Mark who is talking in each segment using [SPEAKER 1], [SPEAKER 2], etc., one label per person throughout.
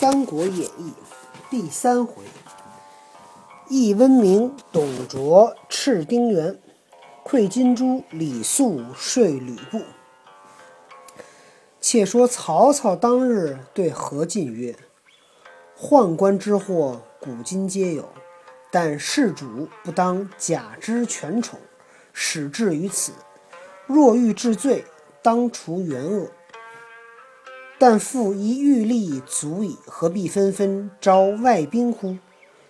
[SPEAKER 1] 三国演义》第三回：易温明、董卓赤丁原，馈金珠李肃说吕布。且说曹操当日对何进曰：“宦官之祸，古今皆有，但事主不当假之权宠，使至于此。若欲治罪，当除原恶。”但复一玉立足矣，何必纷纷招外兵乎？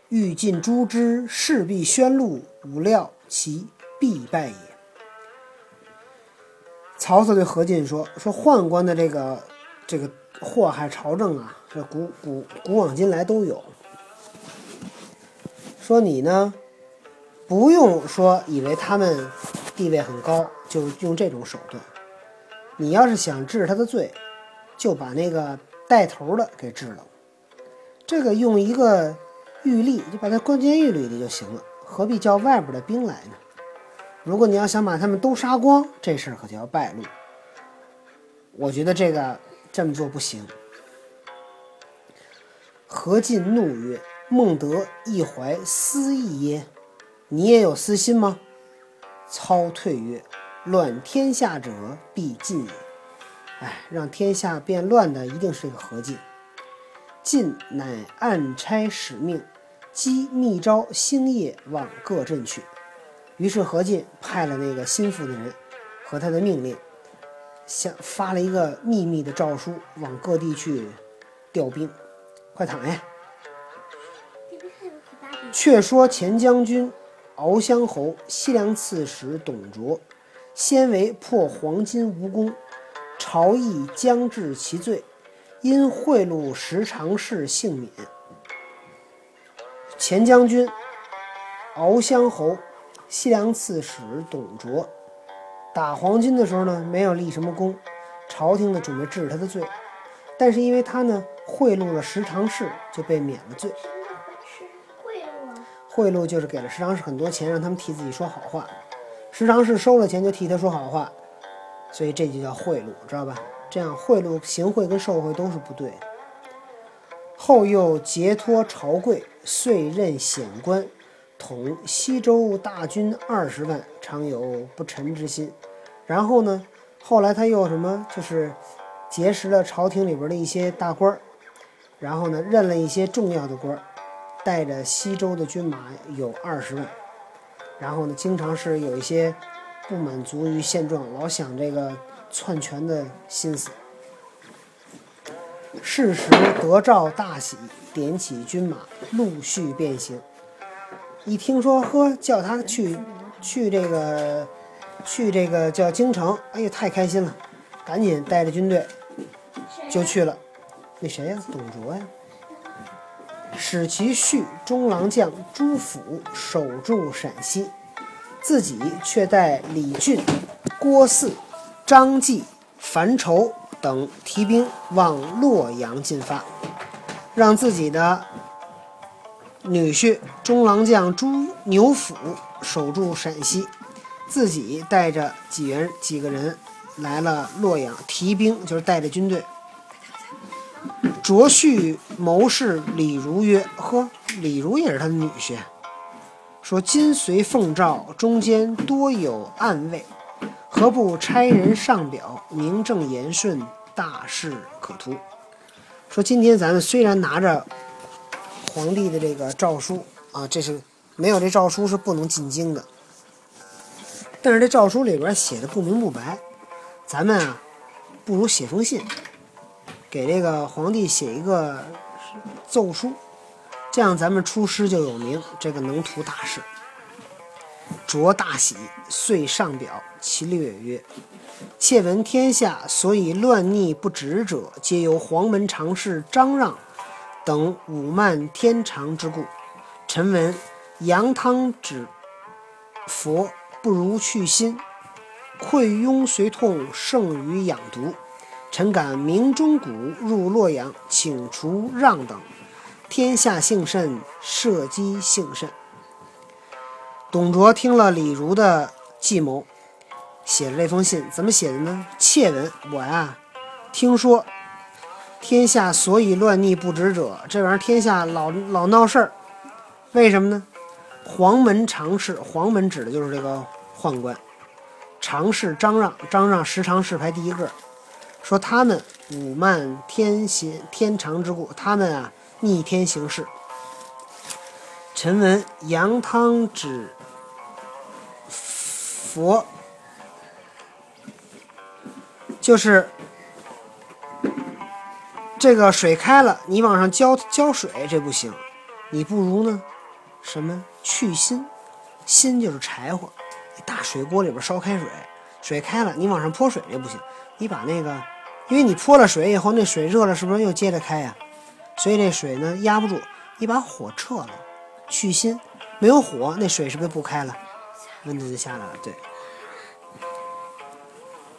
[SPEAKER 1] 欲尽诛之，势必宣露，吾料其必败也。曹操对何进说：“说宦官的这个这个祸害朝政啊，这古古古往今来都有。说你呢，不用说以为他们地位很高，就用这种手段。你要是想治他的罪。”就把那个带头的给治了，这个用一个狱吏就把他关监狱里的就行了，何必叫外边的兵来呢？如果你要想把他们都杀光，这事儿可就要败露。我觉得这个这么做不行。何进怒曰：“孟德亦怀私意耶？你也有私心吗？”操退曰：“乱天下者必尽也。”哎，让天下变乱的一定是这个何进。进乃暗差使命，机密招星夜往各镇去。于是何进派了那个心腹的人和他的命令，向发了一个秘密的诏书，往各地去调兵。快躺下。却说前将军敖乡侯西凉刺史董卓，先为破黄金无功。朝议将治其罪，因贿赂十常侍幸免。前将军敖乡侯西凉刺史董卓打黄巾的时候呢，没有立什么功，朝廷呢准备治他的罪，但是因为他呢贿赂了十常侍，就被免了罪。
[SPEAKER 2] 贿赂
[SPEAKER 1] 就是给了十常侍很多钱，让他们替自己说好话，十常侍收了钱就替他说好话。所以这就叫贿赂，知道吧？这样贿赂、行贿跟受贿都是不对。后又结托朝贵，遂任显官，统西周大军二十万，常有不臣之心。然后呢，后来他又什么，就是结识了朝廷里边的一些大官，然后呢，任了一些重要的官，带着西周的军马有二十万。然后呢，经常是有一些。不满足于现状，老想这个篡权的心思。是时得诏大喜，点起军马，陆续变行。一听说，呵，叫他去去这个去这个叫京城，哎呀，太开心了，赶紧带着军队就去了。那谁呀？董卓呀。使其婿中郎将朱府守住陕西。自己却带李俊、郭汜、张继、樊稠等提兵往洛阳进发，让自己的女婿中郎将朱牛辅守住陕西，自己带着几人几个人来了洛阳提兵，就是带着军队。卓婿谋士李儒曰：“呵，李儒也是他的女婿。”说今随奉诏，中间多有暗卫，何不差人上表，名正言顺，大事可图。说今天咱们虽然拿着皇帝的这个诏书啊，这是没有这诏书是不能进京的。但是这诏书里边写的不明不白，咱们啊，不如写封信，给这个皇帝写一个奏书。这样咱们出师就有名，这个能图大事。卓大喜，遂上表，其略曰：“窃闻天下所以乱逆不止者，皆由黄门常侍张让等侮慢天长之故。臣闻羊汤止佛不如去心，溃痈随痛胜于养毒。臣敢明钟鼓入洛阳，请除让等。”天下幸甚，社稷幸甚。董卓听了李儒的计谋，写了这封信，怎么写的呢？窃闻，我呀，听说天下所以乱逆不止者，这玩意儿天下老老闹事儿，为什么呢？黄门常侍，黄门指的就是这个宦官。常侍张让，张让时常侍排第一个，说他们武慢天行天长之故，他们啊逆天行事。臣闻杨汤指佛，就是这个水开了，你往上浇浇水，这不行，你不如呢，什么去心，心就是柴火。大水锅里边烧开水，水开了，你往上泼水这不行，你把那个，因为你泼了水以后，那水热了，是不是又接着开呀？所以这水呢压不住，你把火撤了，去心，没有火，那水是不是不开了？温度就下来了。对，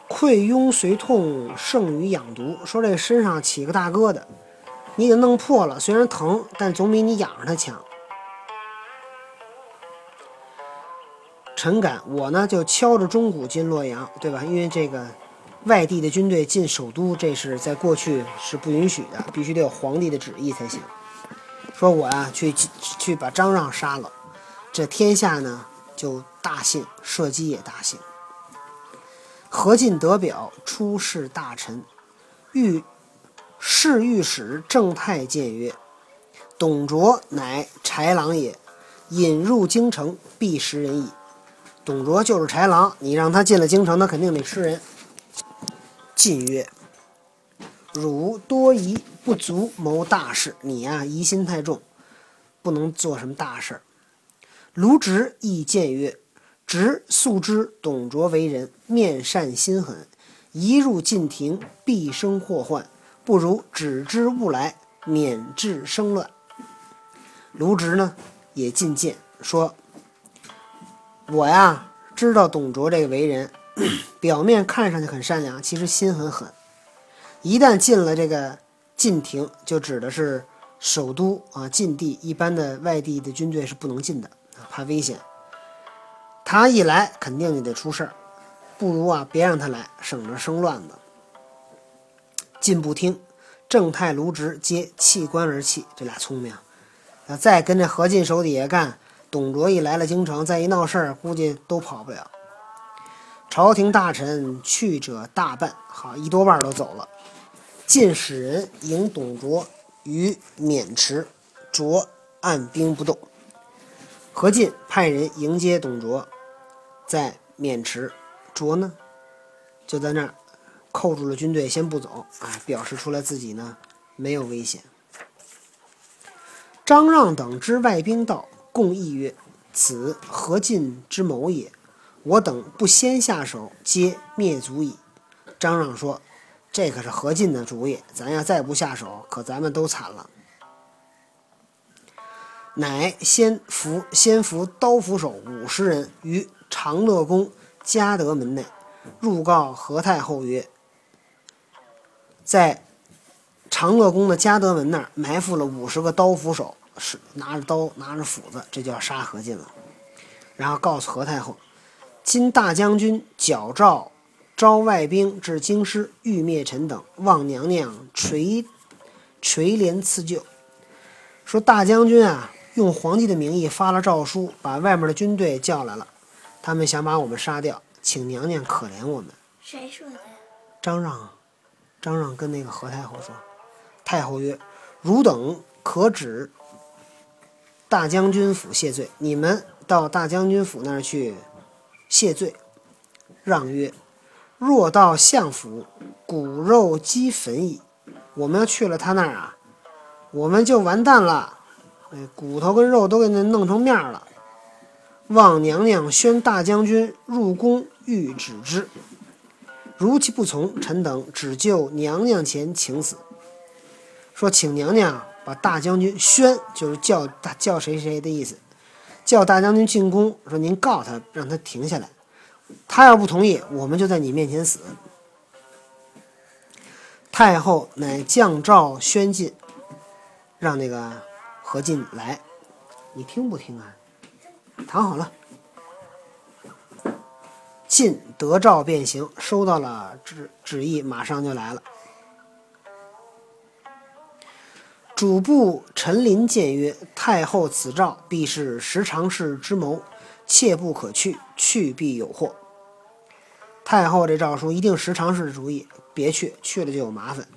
[SPEAKER 1] 溃痈随痛胜于养毒，说这身上起个大疙瘩，你给弄破了，虽然疼，但总比你养着它强。陈感，我呢就敲着钟鼓进洛阳，对吧？因为这个外地的军队进首都，这是在过去是不允许的，必须得有皇帝的旨意才行。说我呀去去把张让杀了，这天下呢就大幸，社稷也大幸。何进得表，出仕大臣，御侍御史正太谏曰：“董卓乃豺狼也，引入京城，必食人矣。”董卓就是豺狼，你让他进了京城，他肯定得吃人。晋曰：“汝多疑，不足谋大事。你呀，疑心太重，不能做什么大事。”卢植亦谏曰：“直素知董卓为人面善心狠，一入禁庭必生祸患，不如止之勿来，免致生乱。”卢植呢，也进谏说。我呀，知道董卓这个为人，表面看上去很善良，其实心很狠。一旦进了这个禁庭，就指的是首都啊，禁地，一般的外地的军队是不能进的啊，怕危险。他一来，肯定就得出事儿，不如啊，别让他来，省着生乱子。进不听，正太、卢植皆弃官而弃，这俩聪明。要再跟这何进手底下干。董卓一来了京城，再一闹事儿，估计都跑不了。朝廷大臣去者大半，好一多半都走了。晋使人迎董卓于渑池，卓按兵不动。何进派人迎接董卓，在渑池，卓呢就在那儿扣住了军队，先不走啊，表示出来自己呢没有危险。张让等知外兵到。共议曰：“此何进之谋也？我等不先下手，皆灭族矣。”张让说：“这可是何进的主意，咱要再不下手，可咱们都惨了。”乃先伏先伏刀斧手五十人于长乐宫嘉德门内，入告何太后曰：“在长乐宫的嘉德门那儿埋伏了五十个刀斧手。”是拿着刀，拿着斧子，这就要杀何进了。然后告诉何太后：“今大将军矫诏招外兵至京师，欲灭臣等，望娘娘垂垂帘赐救。”说大将军啊，用皇帝的名义发了诏书，把外面的军队叫来了，他们想把我们杀掉，请娘娘可怜我们。
[SPEAKER 2] 谁说的？
[SPEAKER 1] 张让，张让跟那个何太后说。太后曰：“汝等可指。”大将军府谢罪，你们到大将军府那儿去谢罪。让曰：“若到相府，骨肉鸡焚矣。我们要去了他那儿啊，我们就完蛋了。哎，骨头跟肉都给那弄成面了。望娘娘宣大将军入宫，欲止之。如其不从，臣等只就娘娘前请死。说，请娘娘。”把大将军宣，就是叫大叫谁谁的意思，叫大将军进宫，说您告他，让他停下来。他要不同意，我们就在你面前死。太后乃降诏宣进，让那个何进来，你听不听啊？躺好了。进得诏便行，收到了旨旨意，马上就来了。主簿陈琳谏曰：“太后此诏，必是十常侍之谋，切不可去，去必有祸。”太后这诏书一定十常侍的主意，别去，去了就有麻烦。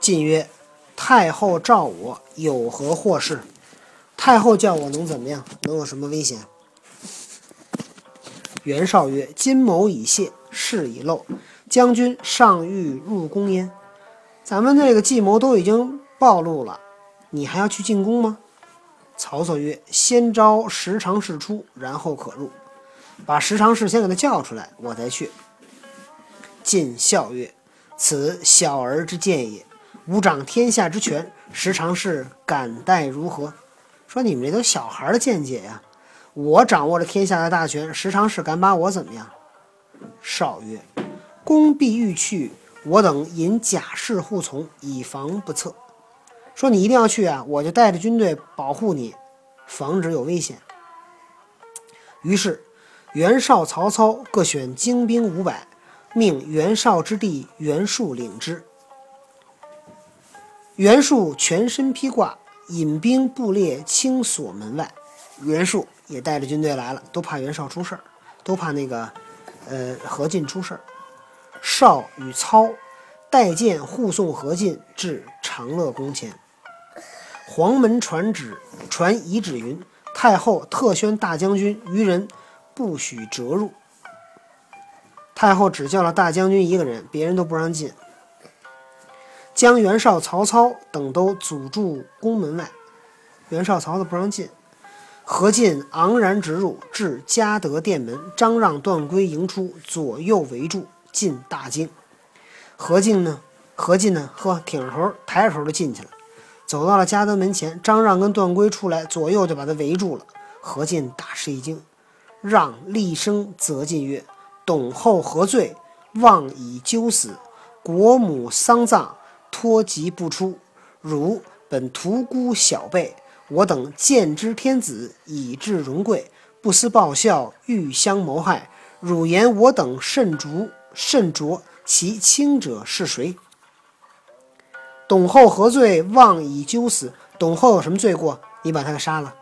[SPEAKER 1] 晋曰：“太后召我，有何祸事？”太后叫我能怎么样？能有什么危险？袁绍曰：“金谋已泄，事已露，将军尚欲入宫焉？咱们这个计谋都已经暴露了，你还要去进宫吗？”曹操曰：“先招十常侍出，然后可入。把十常侍先给他叫出来，我再去。”晋笑曰：“此小儿之见也。吾掌天下之权，十常侍敢待如何？”说你们这都小孩的见解呀！我掌握着天下的大权，十常侍敢把我怎么样？少曰：“公必欲去，我等引甲士护从，以防不测。”说你一定要去啊，我就带着军队保护你，防止有危险。于是袁绍、曹操各选精兵五百，命袁绍之弟袁术领之。袁术全身披挂。引兵布列，清锁门外。袁术也带着军队来了，都怕袁绍出事儿，都怕那个，呃，何进出事儿。绍与操带剑护送何进至长乐宫前。黄门传旨，传遗旨云：太后特宣大将军余人不许折入。太后只叫了大将军一个人，别人都不让进。将袁绍、曹操等都阻住宫门外，袁绍、曹操不让进。何进昂然直入，至嘉德殿门，张让、段珪迎出，左右围住，进大惊。何进呢？何进呢？呵，挺着头，抬着头就进去了。走到了家德门前，张让跟段珪出来，左右就把他围住了。何进大吃一惊，让厉声责进曰：“董后何罪？妄以纠死，国母丧葬。”托疾不出，汝本屠孤小辈，我等见之天子，以至荣贵，不思报效，欲相谋害。汝言我等甚逐甚浊，其轻者是谁？董后何罪？妄以纠死。董后有什么罪过？你把他给杀了。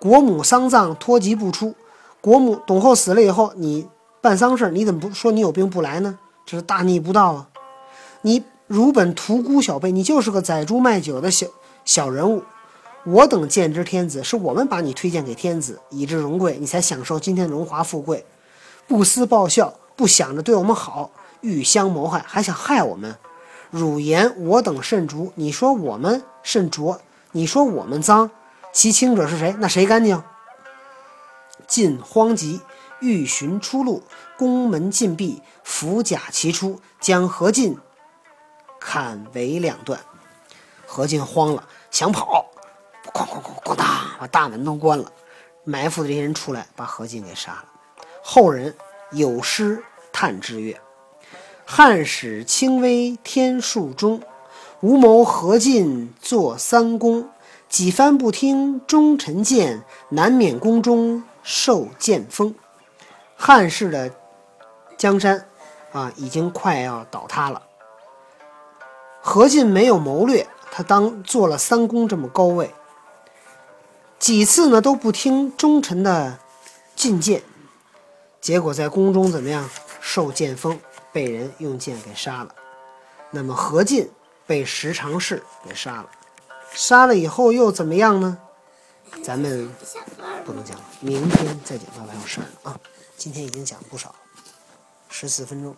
[SPEAKER 1] 国母丧葬，托疾不出。国母董后死了以后，你办丧事，你怎么不说你有病不来呢？这是大逆不道啊！你。汝本屠孤小辈，你就是个宰猪卖酒的小小人物。我等见之天子，是我们把你推荐给天子，以致荣贵，你才享受今天的荣华富贵。不思报效，不想着对我们好，欲相谋害，还想害我们。汝言我等甚浊，你说我们甚浊，你说我们脏，其轻者是谁？那谁干净？晋慌急，欲寻出路，宫门禁闭，伏甲齐出，将何进。砍为两段，何进慌了，想跑，哐哐哐哐当，把大门都关了。埋伏的这些人出来，把何进给杀了。后人有诗叹之曰：“汉使轻微天数中，无谋何进作三公。几番不听忠臣谏，难免宫中受剑锋。”汉室的江山啊，已经快要倒塌了。何进没有谋略，他当做了三公这么高位，几次呢都不听忠臣的进谏，结果在宫中怎么样？受剑锋，被人用剑给杀了。那么何进被十常侍给杀了，杀了以后又怎么样呢？咱们不能讲了，明天再讲，爸爸有事儿呢啊。今天已经讲了不少，十四分钟。